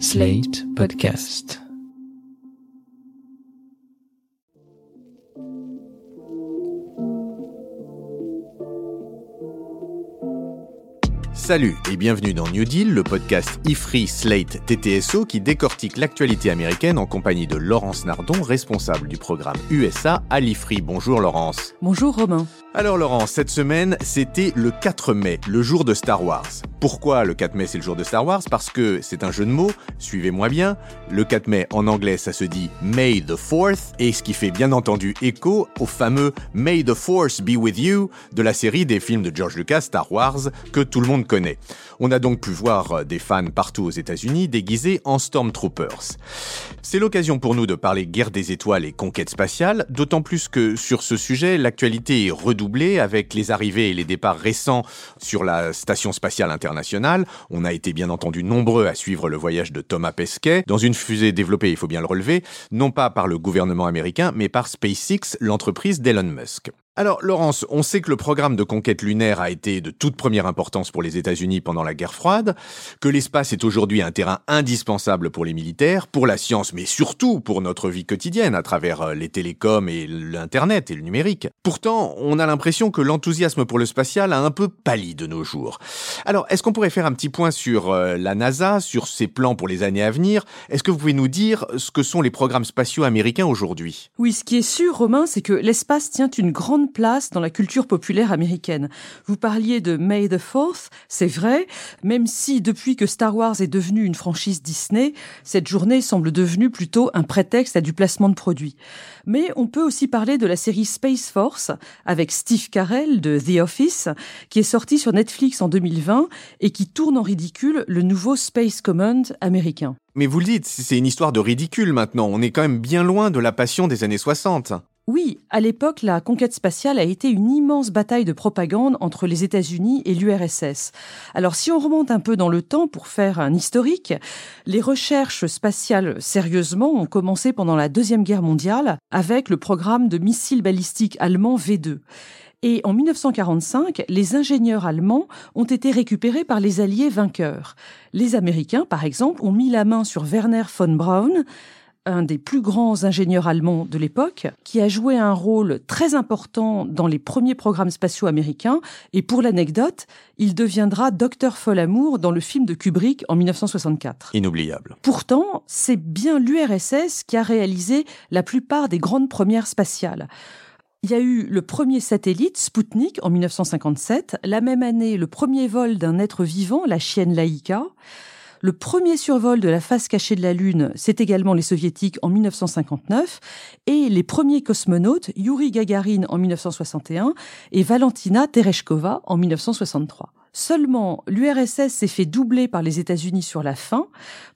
Slate Podcast. Salut et bienvenue dans New Deal, le podcast IFRI Slate TTSO qui décortique l'actualité américaine en compagnie de Laurence Nardon, responsable du programme USA à l'IFRI. Bonjour Laurence. Bonjour Romain. Alors Laurence, cette semaine, c'était le 4 mai, le jour de Star Wars. Pourquoi le 4 mai c'est le jour de Star Wars? Parce que c'est un jeu de mots, suivez-moi bien. Le 4 mai en anglais ça se dit May the 4th et ce qui fait bien entendu écho au fameux May the Force be with you de la série des films de George Lucas Star Wars que tout le monde connaît. On a donc pu voir des fans partout aux États-Unis déguisés en Stormtroopers. C'est l'occasion pour nous de parler guerre des étoiles et conquête spatiale, d'autant plus que sur ce sujet l'actualité est avec les arrivées et les départs récents sur la station spatiale internationale on a été bien entendu nombreux à suivre le voyage de Thomas Pesquet dans une fusée développée, il faut bien le relever, non pas par le gouvernement américain, mais par SpaceX, l'entreprise d'Elon Musk. Alors, Laurence, on sait que le programme de conquête lunaire a été de toute première importance pour les États-Unis pendant la guerre froide, que l'espace est aujourd'hui un terrain indispensable pour les militaires, pour la science, mais surtout pour notre vie quotidienne à travers euh, les télécoms et l'Internet et le numérique. Pourtant, on a l'impression que l'enthousiasme pour le spatial a un peu pâli de nos jours. Alors, est-ce qu'on pourrait faire un petit point sur euh, la NASA, sur ses plans pour les années à venir? Est-ce que vous pouvez nous dire ce que sont les programmes spatiaux américains aujourd'hui? Oui, ce qui est sûr, Romain, c'est que l'espace tient une grande place dans la culture populaire américaine. Vous parliez de May the Fourth, c'est vrai, même si depuis que Star Wars est devenu une franchise Disney, cette journée semble devenue plutôt un prétexte à du placement de produits. Mais on peut aussi parler de la série Space Force avec Steve Carell de The Office, qui est sortie sur Netflix en 2020 et qui tourne en ridicule le nouveau Space Command américain. Mais vous le dites, c'est une histoire de ridicule maintenant. On est quand même bien loin de la passion des années 60. Oui, à l'époque, la conquête spatiale a été une immense bataille de propagande entre les États-Unis et l'URSS. Alors si on remonte un peu dans le temps pour faire un historique, les recherches spatiales sérieusement ont commencé pendant la Deuxième Guerre mondiale avec le programme de missiles balistiques allemand V2. Et en 1945, les ingénieurs allemands ont été récupérés par les alliés vainqueurs. Les Américains, par exemple, ont mis la main sur Werner von Braun, un des plus grands ingénieurs allemands de l'époque, qui a joué un rôle très important dans les premiers programmes spatiaux américains. Et pour l'anecdote, il deviendra Docteur Folamour dans le film de Kubrick en 1964. Inoubliable. Pourtant, c'est bien l'URSS qui a réalisé la plupart des grandes premières spatiales. Il y a eu le premier satellite, Sputnik, en 1957. La même année, le premier vol d'un être vivant, la chienne Laïka. Le premier survol de la face cachée de la Lune, c'est également les soviétiques en 1959, et les premiers cosmonautes, Yuri Gagarin en 1961 et Valentina Tereshkova en 1963. Seulement, l'URSS s'est fait doubler par les États-Unis sur la fin,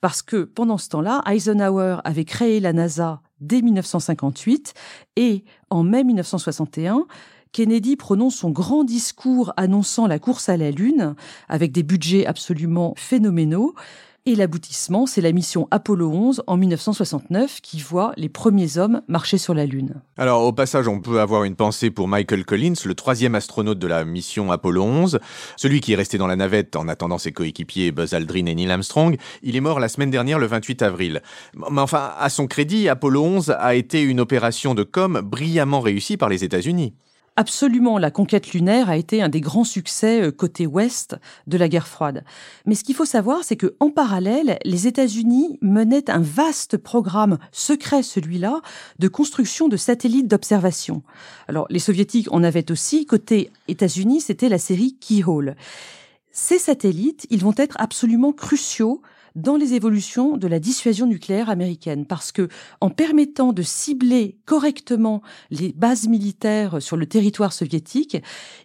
parce que pendant ce temps-là, Eisenhower avait créé la NASA dès 1958, et en mai 1961, Kennedy prononce son grand discours annonçant la course à la Lune, avec des budgets absolument phénoménaux. Et l'aboutissement, c'est la mission Apollo 11 en 1969 qui voit les premiers hommes marcher sur la Lune. Alors au passage, on peut avoir une pensée pour Michael Collins, le troisième astronaute de la mission Apollo 11, celui qui est resté dans la navette en attendant ses coéquipiers Buzz Aldrin et Neil Armstrong. Il est mort la semaine dernière, le 28 avril. Mais enfin, à son crédit, Apollo 11 a été une opération de com brillamment réussie par les États-Unis. Absolument, la conquête lunaire a été un des grands succès euh, côté ouest de la guerre froide. Mais ce qu'il faut savoir, c'est que en parallèle, les États-Unis menaient un vaste programme secret, celui-là, de construction de satellites d'observation. Alors, les soviétiques en avaient aussi. Côté États-Unis, c'était la série Keyhole. Ces satellites, ils vont être absolument cruciaux dans les évolutions de la dissuasion nucléaire américaine parce que en permettant de cibler correctement les bases militaires sur le territoire soviétique,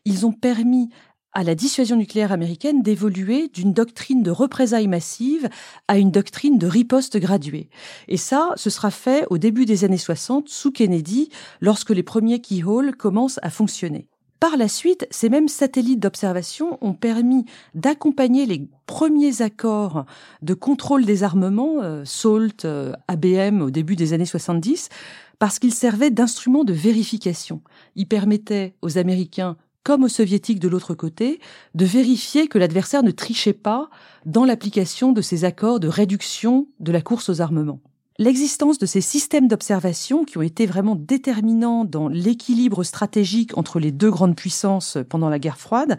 ils ont permis à la dissuasion nucléaire américaine d'évoluer d'une doctrine de représailles massive à une doctrine de riposte graduée. Et ça, ce sera fait au début des années 60 sous Kennedy, lorsque les premiers keyhole commencent à fonctionner. Par la suite, ces mêmes satellites d'observation ont permis d'accompagner les premiers accords de contrôle des armements, euh, SALT, euh, ABM au début des années 70, parce qu'ils servaient d'instruments de vérification. Ils permettaient aux Américains comme aux soviétiques de l'autre côté, de vérifier que l'adversaire ne trichait pas dans l'application de ces accords de réduction de la course aux armements. L'existence de ces systèmes d'observation qui ont été vraiment déterminants dans l'équilibre stratégique entre les deux grandes puissances pendant la guerre froide,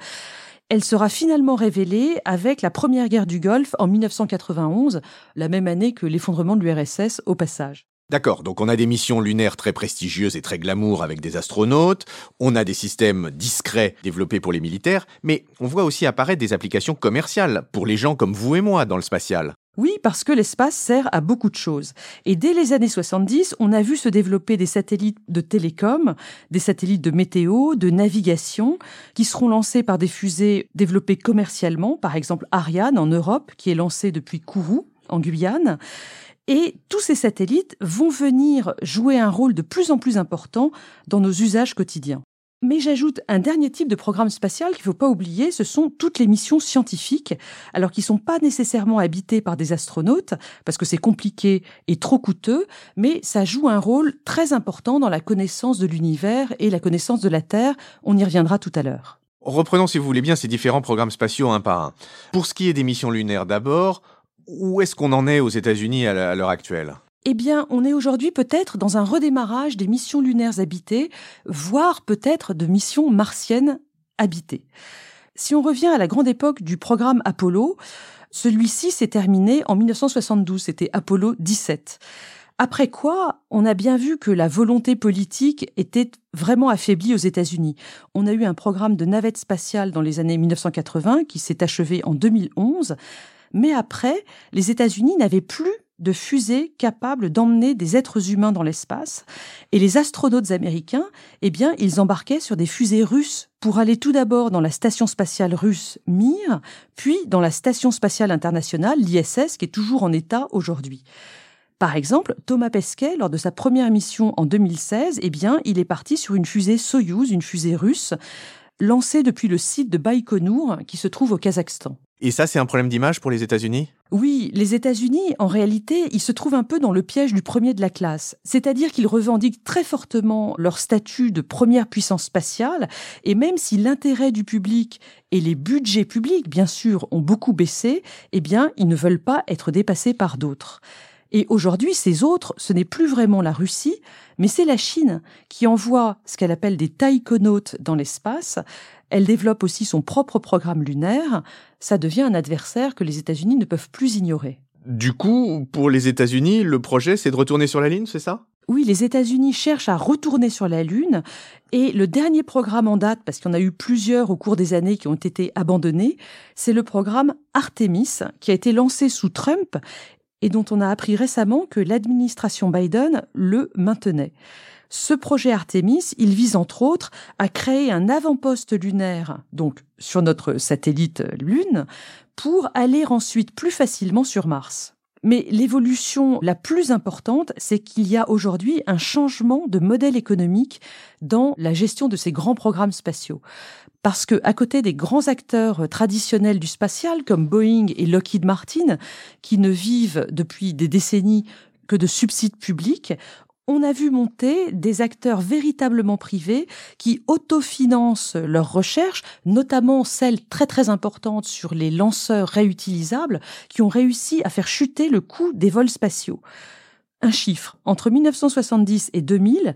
elle sera finalement révélée avec la première guerre du Golfe en 1991, la même année que l'effondrement de l'URSS au passage. D'accord, donc on a des missions lunaires très prestigieuses et très glamour avec des astronautes, on a des systèmes discrets développés pour les militaires, mais on voit aussi apparaître des applications commerciales pour les gens comme vous et moi dans le spatial. Oui, parce que l'espace sert à beaucoup de choses. Et dès les années 70, on a vu se développer des satellites de télécom, des satellites de météo, de navigation, qui seront lancés par des fusées développées commercialement, par exemple Ariane en Europe, qui est lancée depuis Kourou, en Guyane. Et tous ces satellites vont venir jouer un rôle de plus en plus important dans nos usages quotidiens. Mais j'ajoute un dernier type de programme spatial qu'il ne faut pas oublier, ce sont toutes les missions scientifiques, alors qui ne sont pas nécessairement habitées par des astronautes, parce que c'est compliqué et trop coûteux, mais ça joue un rôle très important dans la connaissance de l'univers et la connaissance de la Terre. On y reviendra tout à l'heure. Reprenons, si vous voulez bien, ces différents programmes spatiaux un par un. Pour ce qui est des missions lunaires d'abord, où est-ce qu'on en est aux États-Unis à l'heure actuelle? Eh bien, on est aujourd'hui peut-être dans un redémarrage des missions lunaires habitées, voire peut-être de missions martiennes habitées. Si on revient à la grande époque du programme Apollo, celui-ci s'est terminé en 1972, c'était Apollo 17. Après quoi, on a bien vu que la volonté politique était vraiment affaiblie aux États-Unis. On a eu un programme de navette spatiale dans les années 1980 qui s'est achevé en 2011, mais après, les États-Unis n'avaient plus de fusées capables d'emmener des êtres humains dans l'espace. Et les astronautes américains, eh bien, ils embarquaient sur des fusées russes pour aller tout d'abord dans la station spatiale russe Mir, puis dans la station spatiale internationale, l'ISS, qui est toujours en état aujourd'hui. Par exemple, Thomas Pesquet, lors de sa première mission en 2016, eh bien, il est parti sur une fusée Soyouz, une fusée russe, lancée depuis le site de Baïkonour, qui se trouve au Kazakhstan. Et ça, c'est un problème d'image pour les États-Unis? Oui, les États-Unis, en réalité, ils se trouvent un peu dans le piège du premier de la classe. C'est-à-dire qu'ils revendiquent très fortement leur statut de première puissance spatiale, et même si l'intérêt du public et les budgets publics, bien sûr, ont beaucoup baissé, eh bien, ils ne veulent pas être dépassés par d'autres. Et aujourd'hui, ces autres, ce n'est plus vraiment la Russie, mais c'est la Chine qui envoie ce qu'elle appelle des taïkonautes dans l'espace. Elle développe aussi son propre programme lunaire. Ça devient un adversaire que les États-Unis ne peuvent plus ignorer. Du coup, pour les États-Unis, le projet, c'est de retourner sur la Lune, c'est ça? Oui, les États-Unis cherchent à retourner sur la Lune et le dernier programme en date, parce qu'il y en a eu plusieurs au cours des années qui ont été abandonnés, c'est le programme Artemis qui a été lancé sous Trump et dont on a appris récemment que l'administration Biden le maintenait. Ce projet Artemis, il vise entre autres à créer un avant-poste lunaire, donc sur notre satellite Lune, pour aller ensuite plus facilement sur Mars. Mais l'évolution la plus importante, c'est qu'il y a aujourd'hui un changement de modèle économique dans la gestion de ces grands programmes spatiaux. Parce que, à côté des grands acteurs traditionnels du spatial, comme Boeing et Lockheed Martin, qui ne vivent depuis des décennies que de subsides publics, on a vu monter des acteurs véritablement privés qui autofinancent leurs recherches, notamment celles très très importantes sur les lanceurs réutilisables, qui ont réussi à faire chuter le coût des vols spatiaux. Un chiffre, entre 1970 et 2000,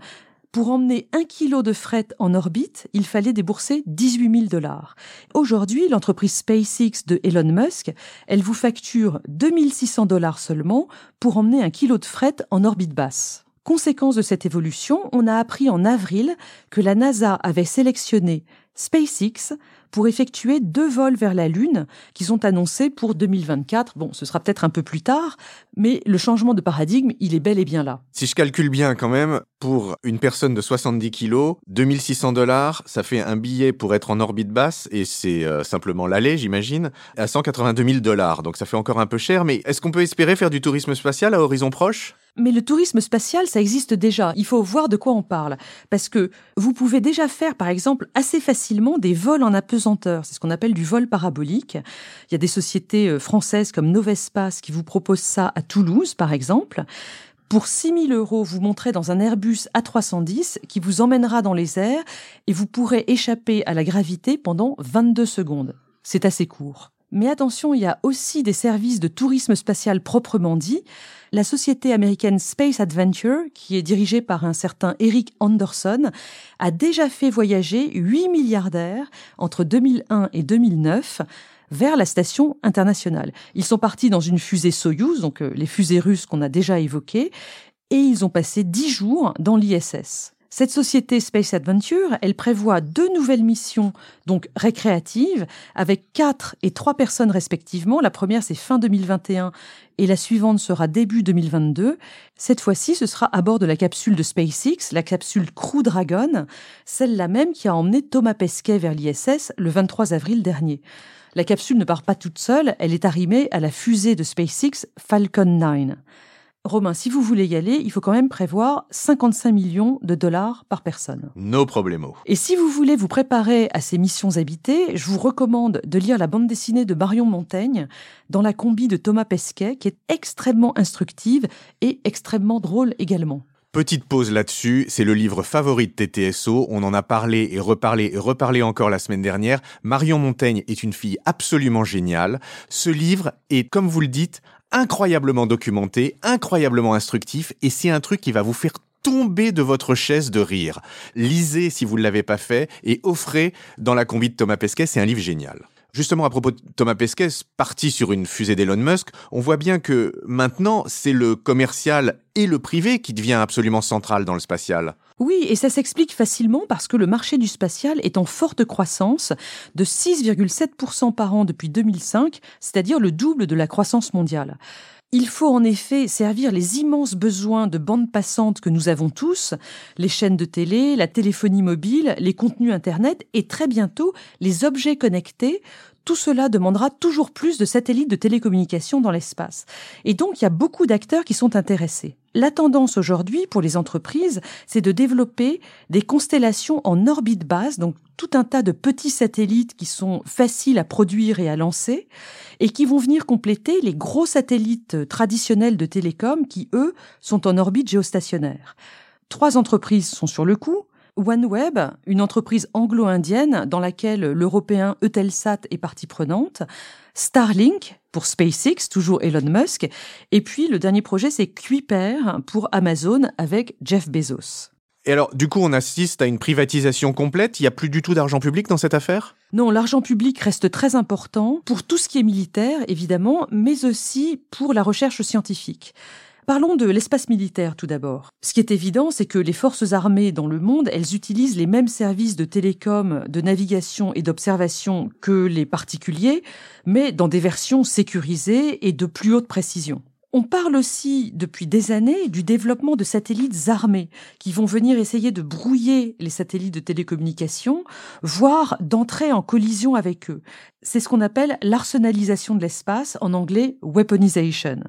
pour emmener un kilo de fret en orbite, il fallait débourser 18 000 dollars. Aujourd'hui, l'entreprise SpaceX de Elon Musk, elle vous facture 2600 dollars seulement pour emmener un kilo de fret en orbite basse. Conséquence de cette évolution, on a appris en avril que la NASA avait sélectionné SpaceX pour effectuer deux vols vers la Lune qui sont annoncés pour 2024. Bon, ce sera peut-être un peu plus tard, mais le changement de paradigme, il est bel et bien là. Si je calcule bien quand même, pour une personne de 70 kilos, 2600 dollars, ça fait un billet pour être en orbite basse, et c'est euh, simplement l'aller, j'imagine, à 182 000 dollars. Donc ça fait encore un peu cher, mais est-ce qu'on peut espérer faire du tourisme spatial à horizon proche? Mais le tourisme spatial, ça existe déjà. Il faut voir de quoi on parle. Parce que vous pouvez déjà faire, par exemple, assez facilement des vols en apesanteur. C'est ce qu'on appelle du vol parabolique. Il y a des sociétés euh, françaises comme Novespace qui vous proposent ça à Toulouse, par exemple. Pour 6 000 euros, vous monterez dans un Airbus A310 qui vous emmènera dans les airs et vous pourrez échapper à la gravité pendant 22 secondes. C'est assez court. Mais attention, il y a aussi des services de tourisme spatial proprement dit. La société américaine Space Adventure, qui est dirigée par un certain Eric Anderson, a déjà fait voyager 8 milliardaires entre 2001 et 2009 vers la station internationale. Ils sont partis dans une fusée Soyuz, donc euh, les fusées russes qu'on a déjà évoquées, et ils ont passé dix jours dans l'ISS. Cette société Space Adventure, elle prévoit deux nouvelles missions, donc récréatives, avec quatre et trois personnes respectivement. La première, c'est fin 2021 et la suivante sera début 2022. Cette fois-ci, ce sera à bord de la capsule de SpaceX, la capsule Crew Dragon, celle-là même qui a emmené Thomas Pesquet vers l'ISS le 23 avril dernier. La capsule ne part pas toute seule, elle est arrimée à la fusée de SpaceX Falcon 9. Romain, si vous voulez y aller, il faut quand même prévoir 55 millions de dollars par personne. No problemo. Et si vous voulez vous préparer à ces missions habitées, je vous recommande de lire la bande dessinée de Marion Montaigne dans la combi de Thomas Pesquet, qui est extrêmement instructive et extrêmement drôle également. Petite pause là-dessus, c'est le livre favori de TTSO, on en a parlé et reparlé et reparlé encore la semaine dernière. Marion Montaigne est une fille absolument géniale. Ce livre est, comme vous le dites, incroyablement documenté, incroyablement instructif, et c'est un truc qui va vous faire tomber de votre chaise de rire. Lisez si vous ne l'avez pas fait, et offrez dans la combi de Thomas Pesquet, c'est un livre génial. Justement, à propos de Thomas Pesquet, parti sur une fusée d'Elon Musk, on voit bien que maintenant, c'est le commercial et le privé qui devient absolument central dans le spatial. Oui, et ça s'explique facilement parce que le marché du spatial est en forte croissance de 6,7% par an depuis 2005, c'est-à-dire le double de la croissance mondiale. Il faut en effet servir les immenses besoins de bande passante que nous avons tous, les chaînes de télé, la téléphonie mobile, les contenus Internet et très bientôt les objets connectés. Tout cela demandera toujours plus de satellites de télécommunication dans l'espace. Et donc il y a beaucoup d'acteurs qui sont intéressés. La tendance aujourd'hui pour les entreprises, c'est de développer des constellations en orbite basse, donc tout un tas de petits satellites qui sont faciles à produire et à lancer, et qui vont venir compléter les gros satellites traditionnels de télécom qui, eux, sont en orbite géostationnaire. Trois entreprises sont sur le coup. OneWeb, une entreprise anglo-indienne dans laquelle l'européen Eutelsat est partie prenante, Starlink pour SpaceX, toujours Elon Musk, et puis le dernier projet c'est Kuiper pour Amazon avec Jeff Bezos. Et alors, du coup, on assiste à une privatisation complète Il n'y a plus du tout d'argent public dans cette affaire? Non, l'argent public reste très important pour tout ce qui est militaire, évidemment, mais aussi pour la recherche scientifique. Parlons de l'espace militaire tout d'abord. Ce qui est évident, c'est que les forces armées dans le monde, elles utilisent les mêmes services de télécom, de navigation et d'observation que les particuliers, mais dans des versions sécurisées et de plus haute précision. On parle aussi depuis des années du développement de satellites armés qui vont venir essayer de brouiller les satellites de télécommunication, voire d'entrer en collision avec eux. C'est ce qu'on appelle l'arsenalisation de l'espace, en anglais weaponization.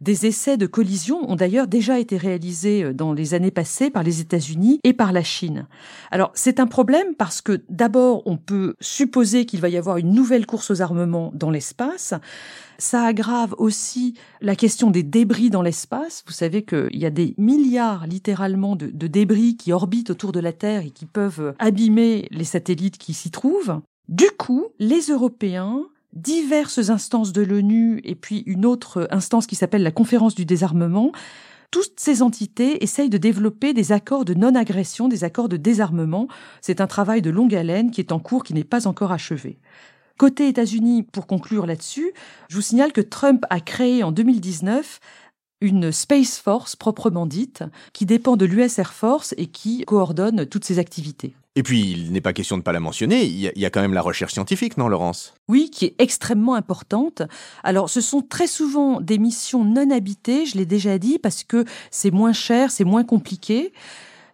Des essais de collision ont d'ailleurs déjà été réalisés euh, dans les années passées par les États-Unis et par la Chine. Alors c'est un problème parce que d'abord on peut supposer qu'il va y avoir une nouvelle course aux armements dans l'espace. Ça aggrave aussi la question des débris dans l'espace. Vous savez qu'il y a des milliards littéralement de, de débris qui orbitent autour de la Terre et qui peuvent abîmer les satellites qui s'y trouvent. Du coup, les Européens diverses instances de l'ONU et puis une autre instance qui s'appelle la conférence du désarmement, toutes ces entités essayent de développer des accords de non-agression, des accords de désarmement. C'est un travail de longue haleine qui est en cours, qui n'est pas encore achevé. Côté États-Unis, pour conclure là-dessus, je vous signale que Trump a créé en 2019 une Space Force proprement dite, qui dépend de l'US Air Force et qui coordonne toutes ces activités. Et puis, il n'est pas question de ne pas la mentionner, il y, a, quand même la recherche scientifique, non, Laurence? Oui, qui est extrêmement importante. Alors, ce sont très souvent des missions non habitées, je l'ai déjà dit, parce que c'est moins cher, c'est moins compliqué.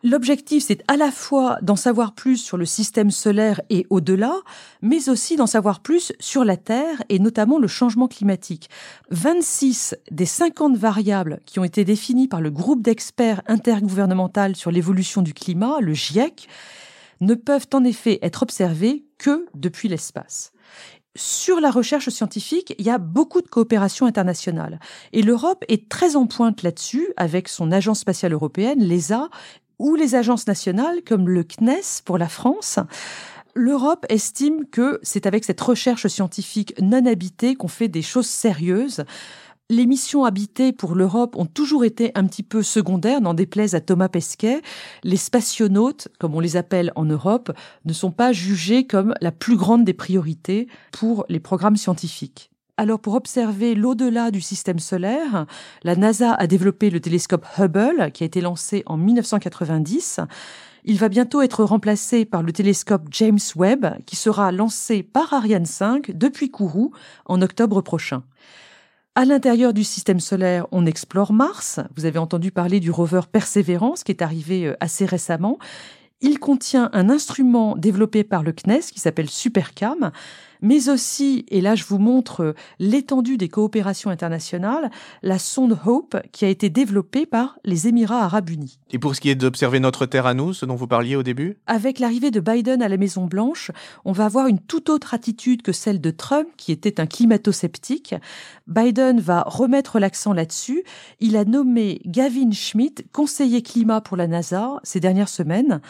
L'objectif, c'est à la fois d'en savoir plus sur le système solaire et au-delà, mais aussi d'en savoir plus sur la Terre et notamment le changement climatique. 26 des 50 variables qui ont été définies par le groupe d'experts intergouvernemental sur l'évolution du climat, le GIEC, ne peuvent en effet être observées que depuis l'espace. sur la recherche scientifique, il y a beaucoup de coopération internationale. Et l'Europe est très en pointe là-dessus avec son agence spatiale européenne, l'ESA, ou les agences nationales comme le CNES pour la France. L'Europe estime que c'est avec cette recherche scientifique non habitée qu'on fait des choses sérieuses. Les missions habitées pour l'Europe ont toujours été un petit peu secondaires, n'en déplaise à Thomas Pesquet. Les spationautes, comme on les appelle en Europe, ne sont pas jugés comme la plus grande des priorités pour les programmes scientifiques. Alors pour observer l'au-delà du système solaire, la NASA a développé le télescope Hubble qui a été lancé en 1990. Il va bientôt être remplacé par le télescope James Webb qui sera lancé par Ariane 5 depuis Kourou en octobre prochain. À l'intérieur du système solaire, on explore Mars. Vous avez entendu parler du rover Perseverance qui est arrivé euh, assez récemment. Il contient un instrument développé par le CNES qui s'appelle SuperCam mais aussi, et là je vous montre euh, l'étendue des coopérations internationales, la sonde Hope qui a été développée par les Émirats arabes unis. Et pour ce qui est d'observer notre Terre à nous, ce dont vous parliez au début? Avec l'arrivée de Biden à la Maison Blanche, on va avoir une toute autre attitude que celle de Trump, qui était un climato-sceptique. Biden va remettre l'accent là-dessus. Il a nommé Gavin Schmidt conseiller climat pour la NASA ces dernières semaines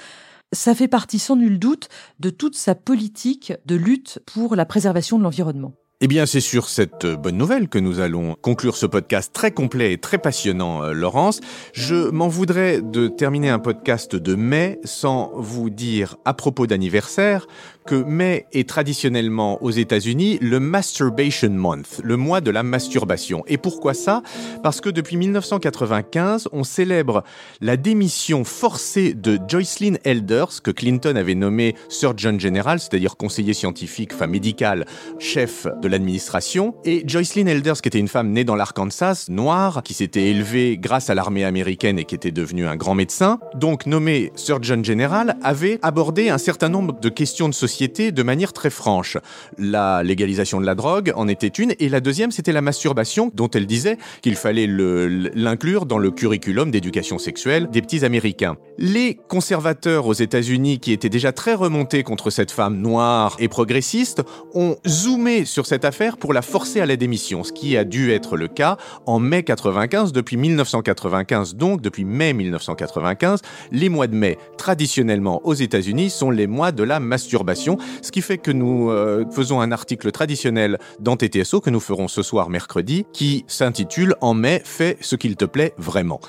ça fait partie sans nul doute de toute sa politique de lutte pour la préservation de l'environnement. Eh bien, c'est sur cette bonne nouvelle que nous allons conclure ce podcast très complet et très passionnant, euh, Laurence. Je m'en voudrais de terminer un podcast de mai sans vous dire à propos d'anniversaire que mai est traditionnellement aux États-Unis le Masturbation Month, le mois de la masturbation. Et pourquoi ça? Parce que depuis 1995, on célèbre la démission forcée de Joycelyn Elders, que Clinton avait nommé Surgeon General, c'est-à-dire conseiller scientifique, enfin médical, chef de l'administration. Et Joycelyn Elders, qui était une femme née dans l'Arkansas, noire, qui s'était élevée grâce à l'armée américaine et qui était devenue un grand médecin, donc nommé Surgeon General, avait abordé un certain nombre de questions de société de manière très franche. La légalisation de la drogue en était une, et la deuxième, c'était la masturbation, dont elle disait qu'il fallait l'inclure dans le curriculum d'éducation sexuelle des petits Américains. Les conservateurs aux États-Unis, qui étaient déjà très remontés contre cette femme noire et progressiste, ont zoomé sur cette affaire pour la forcer à la démission, ce qui a dû être le cas en mai 95. Depuis 1995, donc depuis mai 1995, les mois de mai, traditionnellement aux États-Unis, sont les mois de la masturbation ce qui fait que nous euh, faisons un article traditionnel dans TTSO que nous ferons ce soir mercredi, qui s'intitule En mai, fais ce qu'il te plaît vraiment.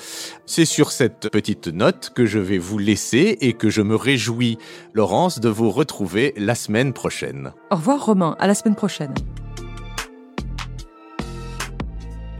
C'est sur cette petite note que je vais vous laisser et que je me réjouis, Laurence, de vous retrouver la semaine prochaine. Au revoir Romain, à la semaine prochaine.